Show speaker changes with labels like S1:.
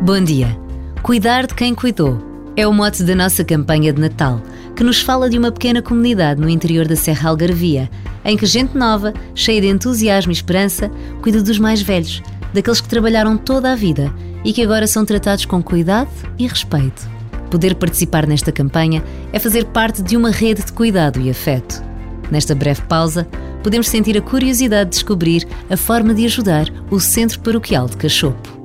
S1: Bom dia. Cuidar de quem cuidou é o mote da nossa campanha de Natal, que nos fala de uma pequena comunidade no interior da Serra Algarvia, em que gente nova, cheia de entusiasmo e esperança, cuida dos mais velhos, daqueles que trabalharam toda a vida e que agora são tratados com cuidado e respeito. Poder participar nesta campanha é fazer parte de uma rede de cuidado e afeto. Nesta breve pausa, podemos sentir a curiosidade de descobrir a forma de ajudar o Centro Paroquial de Cachopo.